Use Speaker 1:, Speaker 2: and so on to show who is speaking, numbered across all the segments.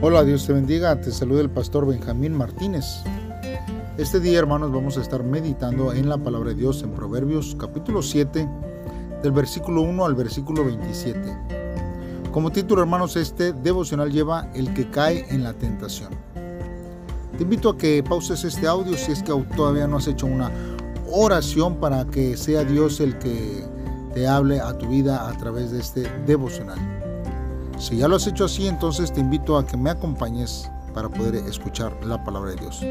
Speaker 1: Hola, Dios te bendiga. Te saluda el pastor Benjamín Martínez. Este día, hermanos, vamos a estar meditando en la palabra de Dios en Proverbios capítulo 7, del versículo 1 al versículo 27. Como título, hermanos, este devocional lleva El que cae en la tentación. Te invito a que pauses este audio si es que todavía no has hecho una oración para que sea Dios el que te hable a tu vida a través de este devocional. Si ya lo has hecho así, entonces te invito a que me acompañes para poder escuchar la palabra de Dios.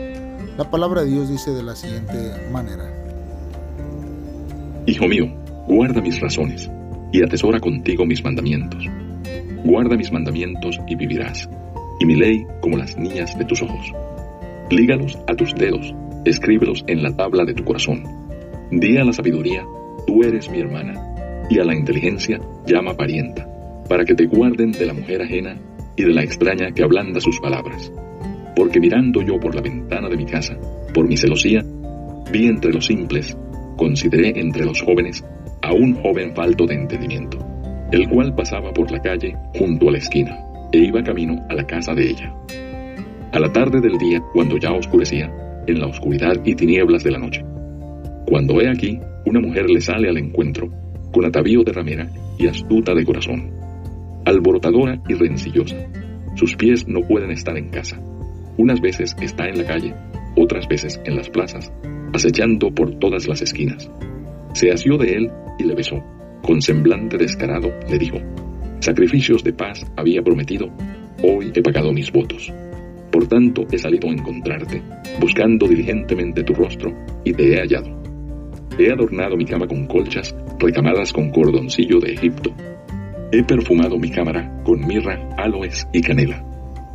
Speaker 1: La palabra de Dios dice de la siguiente manera.
Speaker 2: Hijo mío, guarda mis razones y atesora contigo mis mandamientos. Guarda mis mandamientos y vivirás, y mi ley como las niñas de tus ojos. Lígalos a tus dedos, escríbelos en la tabla de tu corazón. Di a la sabiduría, tú eres mi hermana, y a la inteligencia llama parienta para que te guarden de la mujer ajena y de la extraña que ablanda sus palabras. Porque mirando yo por la ventana de mi casa, por mi celosía, vi entre los simples, consideré entre los jóvenes a un joven falto de entendimiento, el cual pasaba por la calle junto a la esquina, e iba camino a la casa de ella. A la tarde del día, cuando ya oscurecía, en la oscuridad y tinieblas de la noche. Cuando he aquí, una mujer le sale al encuentro, con atavío de ramera y astuta de corazón alborotadora y rencillosa. Sus pies no pueden estar en casa. Unas veces está en la calle, otras veces en las plazas, acechando por todas las esquinas. Se asió de él y le besó. Con semblante descarado le dijo, Sacrificios de paz había prometido, hoy he pagado mis votos. Por tanto he salido a encontrarte, buscando diligentemente tu rostro, y te he hallado. He adornado mi cama con colchas, recamadas con cordoncillo de Egipto, He perfumado mi cámara con mirra, aloes y canela.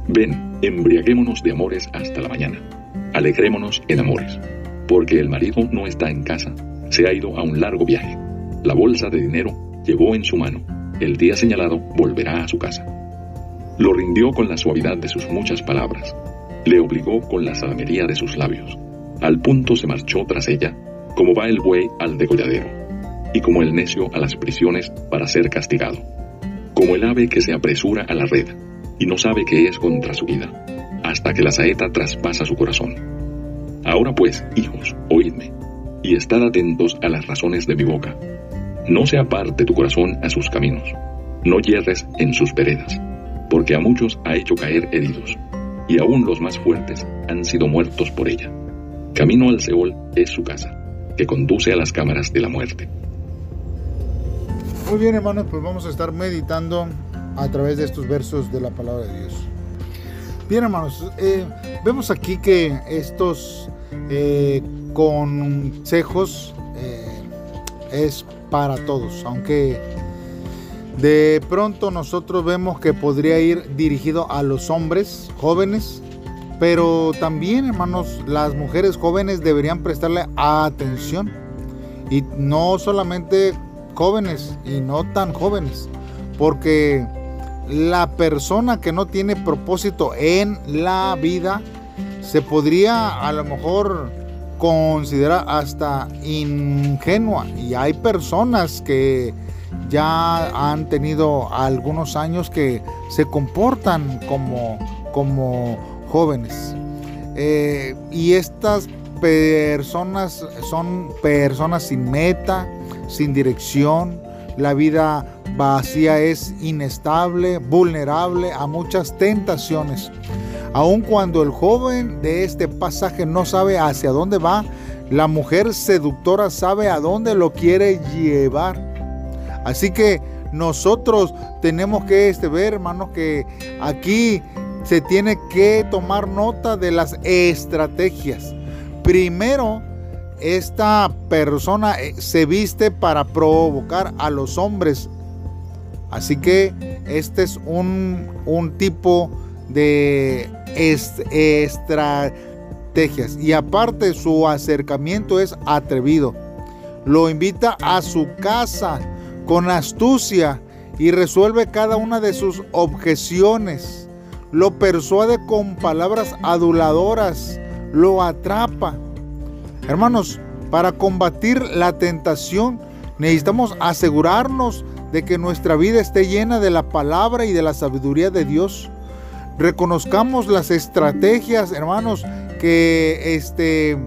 Speaker 2: Ven, embriaguémonos de amores hasta la mañana. Alegrémonos en amores, porque el marido no está en casa, se ha ido a un largo viaje. La bolsa de dinero llevó en su mano. El día señalado volverá a su casa. Lo rindió con la suavidad de sus muchas palabras. Le obligó con la salamería de sus labios. Al punto se marchó tras ella, como va el buey al degolladero, y como el necio a las prisiones para ser castigado como el ave que se apresura a la red y no sabe que es contra su vida, hasta que la saeta traspasa su corazón. Ahora pues, hijos, oídme, y estad atentos a las razones de mi boca. No se aparte tu corazón a sus caminos, no yerres en sus veredas, porque a muchos ha hecho caer heridos, y aún los más fuertes han sido muertos por ella. Camino al Seol es su casa, que conduce a las cámaras de la muerte.
Speaker 1: Muy bien, hermanos, pues vamos a estar meditando a través de estos versos de la palabra de Dios. Bien, hermanos, eh, vemos aquí que estos eh, consejos eh, es para todos, aunque de pronto nosotros vemos que podría ir dirigido a los hombres jóvenes, pero también, hermanos, las mujeres jóvenes deberían prestarle atención y no solamente jóvenes y no tan jóvenes, porque la persona que no tiene propósito en la vida se podría a lo mejor considerar hasta ingenua y hay personas que ya han tenido algunos años que se comportan como, como jóvenes. Eh, y estas personas son personas sin meta, sin dirección, la vida vacía es inestable, vulnerable a muchas tentaciones. Aun cuando el joven de este pasaje no sabe hacia dónde va, la mujer seductora sabe a dónde lo quiere llevar. Así que nosotros tenemos que este, ver, hermanos, que aquí se tiene que tomar nota de las estrategias. Primero, esta persona eh, se viste para provocar a los hombres. Así que este es un, tipo de estrategias. Y aparte su acercamiento es atrevido. Lo invita a su casa con astucia y resuelve cada una de sus objeciones. Lo persuade con palabras aduladoras. Lo atrapa Hermanos, para combatir la tentación necesitamos asegurarnos de que nuestra vida esté llena de la palabra y de la sabiduría de Dios. reconozcamos las estrategias, hermanos, que este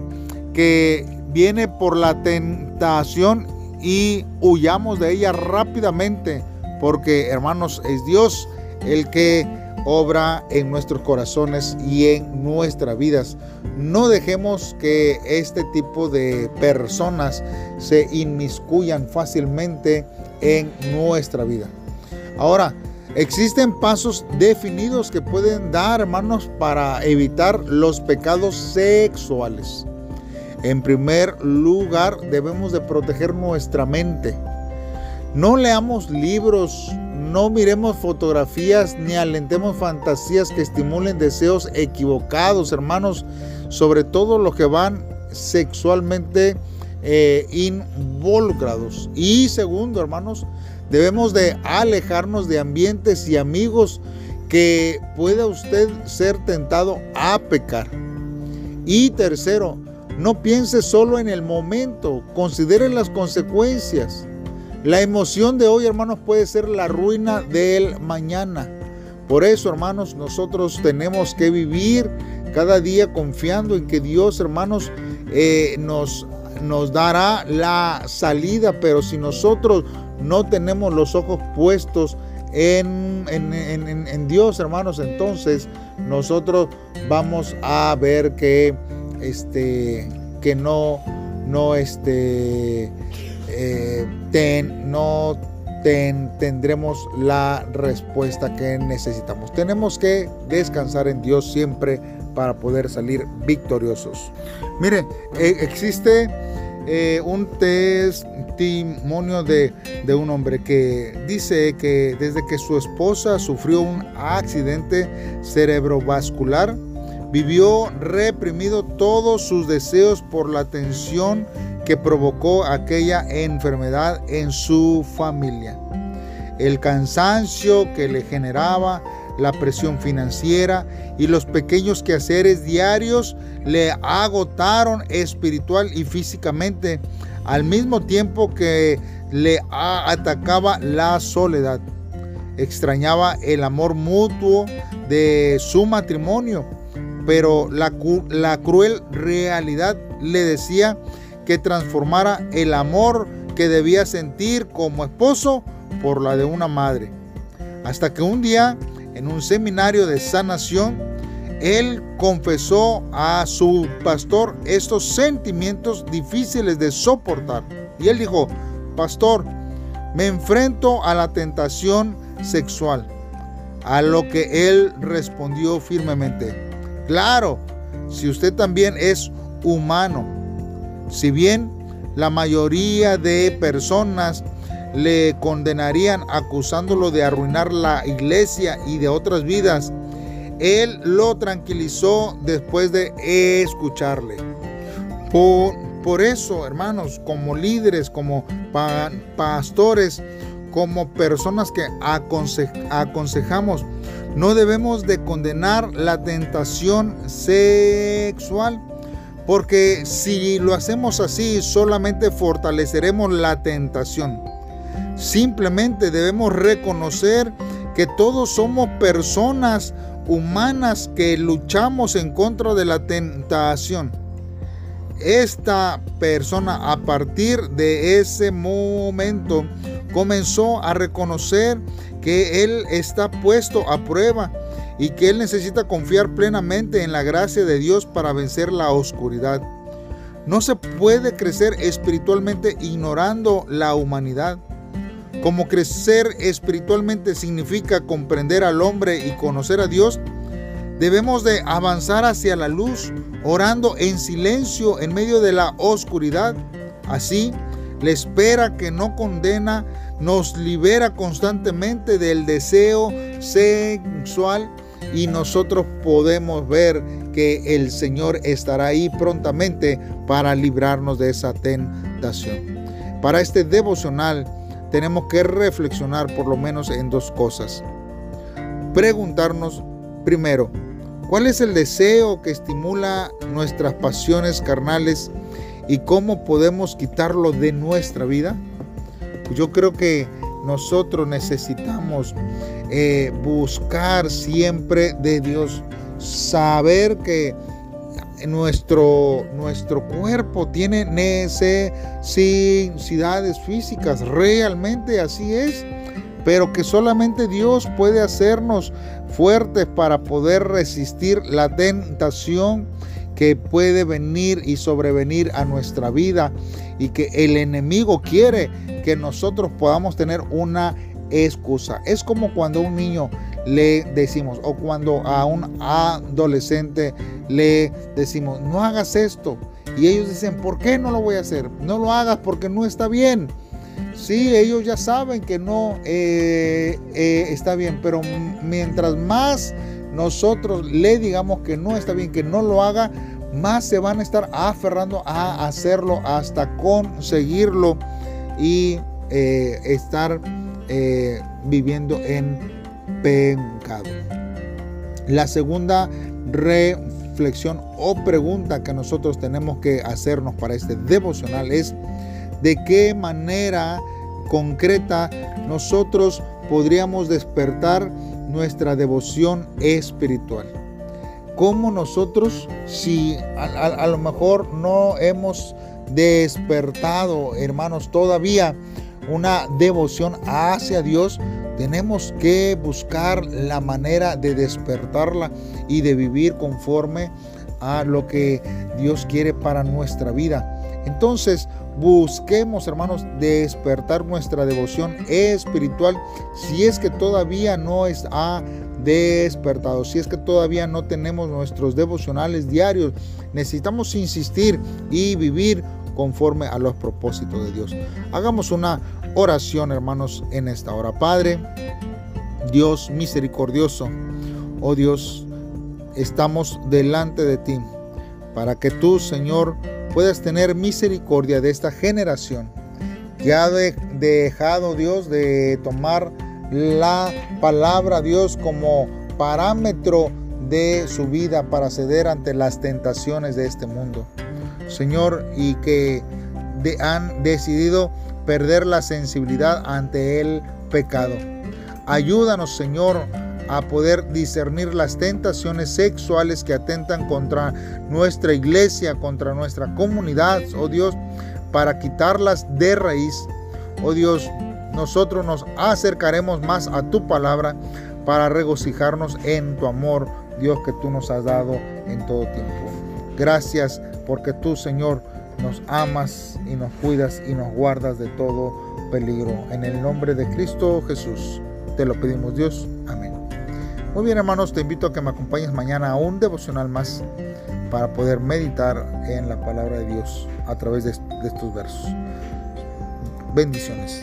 Speaker 1: que viene por la tentación y huyamos de ella rápidamente, porque hermanos, es Dios el que obra en nuestros corazones y en nuestras vidas. No dejemos que este tipo de personas se inmiscuyan fácilmente en nuestra vida. Ahora, existen pasos definidos que pueden dar, hermanos, para evitar los pecados sexuales. En primer lugar, debemos de proteger nuestra mente. No leamos libros, no miremos fotografías ni alentemos fantasías que estimulen deseos equivocados, hermanos, sobre todo los que van sexualmente eh, involucrados. Y segundo, hermanos, debemos de alejarnos de ambientes y amigos que pueda usted ser tentado a pecar. Y tercero, no piense solo en el momento, considere las consecuencias. La emoción de hoy, hermanos, puede ser la ruina del mañana. Por eso, hermanos, nosotros tenemos que vivir cada día confiando en que Dios, hermanos, eh, nos, nos dará la salida. Pero si nosotros no tenemos los ojos puestos en, en, Dios, hermanos, entonces nosotros vamos a ver que, este, que no, no, este, eh, ten, no tendremos la respuesta que necesitamos. Tenemos que descansar en Dios siempre para poder salir victoriosos. Mire, eh, existe eh, un testimonio de, de, un hombre que dice que desde que su esposa sufrió un accidente cerebrovascular, vivió reprimido todos sus deseos por la tensión que provocó aquella enfermedad en su familia. El cansancio que le generaba, la presión financiera y los pequeños quehaceres diarios le agotaron espiritual y físicamente, al mismo tiempo que le atacaba la soledad. Extrañaba el amor mutuo de su matrimonio, pero la, la cruel realidad le decía que transformara el amor que debía sentir como esposo por la de una madre. Hasta que un día, en un seminario de sanación, él confesó a su pastor estos sentimientos difíciles de soportar. Y él dijo, pastor, me enfrento a la tentación sexual. A lo que él respondió firmemente, claro, si usted también es humano, si bien la mayoría de personas le condenarían acusándolo de arruinar la iglesia y de otras vidas, él lo tranquilizó después de escucharle. Por, eso, hermanos, como líderes, como pastores, como personas que aconsejamos, no debemos de condenar la tentación sexual porque si lo hacemos así, solamente fortaleceremos la tentación. Simplemente debemos reconocer que todos somos personas humanas que luchamos en contra de la tentación. Esta persona a partir de ese momento comenzó a reconocer que él está puesto a prueba y que él necesita confiar plenamente en la gracia de Dios para vencer la oscuridad. No se puede crecer espiritualmente ignorando la humanidad. Como crecer espiritualmente significa comprender al hombre y conocer a Dios, debemos de avanzar hacia la luz, orando en silencio en medio de la oscuridad. Así, la espera que no condena nos libera constantemente del deseo sexual y nosotros podemos ver que el Señor estará ahí prontamente para librarnos de esa tentación. Para este devocional tenemos que reflexionar por lo menos en dos cosas. Preguntarnos primero, ¿cuál es el deseo que estimula nuestras pasiones carnales y cómo podemos quitarlo de nuestra vida? Yo creo que nosotros necesitamos eh, buscar siempre de Dios, saber que nuestro, nuestro cuerpo tiene necesidades físicas, realmente así es, pero que solamente Dios puede hacernos fuertes para poder resistir la tentación que puede venir y sobrevenir a nuestra vida y que el enemigo quiere que nosotros podamos tener una excusa. Es como cuando a un niño le decimos o cuando a un adolescente le decimos, no hagas esto. Y ellos dicen, ¿por qué no lo voy a hacer? No lo hagas porque no está bien. Sí, ellos ya saben que no eh, eh, está bien, pero mientras más nosotros le digamos que no está bien, que no lo haga, más se van a estar aferrando a hacerlo hasta conseguirlo y eh, estar eh, viviendo en pecado. La segunda reflexión o pregunta que nosotros tenemos que hacernos para este devocional es de qué manera concreta nosotros podríamos despertar nuestra devoción espiritual. ¿Cómo nosotros, si a, lo mejor no hemos despertado, hermanos, todavía una devoción hacia Dios, tenemos que buscar la manera de despertarla y de vivir conforme a lo que Dios quiere para nuestra vida. Entonces, busquemos, hermanos, despertar nuestra devoción espiritual si es que todavía no está despertado, si es que todavía no tenemos nuestros devocionales diarios. Necesitamos insistir y vivir conforme a los propósitos de Dios. Hagamos una oración, hermanos, en esta hora. Padre, Dios misericordioso, oh Dios, estamos delante de ti para que tú, Señor, puedas tener misericordia de esta generación que ha dejado Dios de tomar la palabra Dios como parámetro de su vida para ceder ante las tentaciones de este mundo. Señor, y que han decidido perder la sensibilidad ante el pecado. Ayúdanos, Señor, a poder discernir las tentaciones sexuales que atentan contra nuestra iglesia, contra nuestra comunidad, oh Dios, para quitarlas de raíz. Oh Dios, nosotros nos acercaremos más a tu palabra para regocijarnos en tu amor, Dios, que tú nos has dado en todo tiempo. Gracias porque tú, Señor, nos amas y nos cuidas y nos guardas de todo peligro. En el nombre de Cristo Jesús, te lo pedimos Dios. Amén. Muy bien hermanos, te invito a que me acompañes mañana a un devocional más para poder meditar en la palabra de Dios a través de, estos versos. Bendiciones.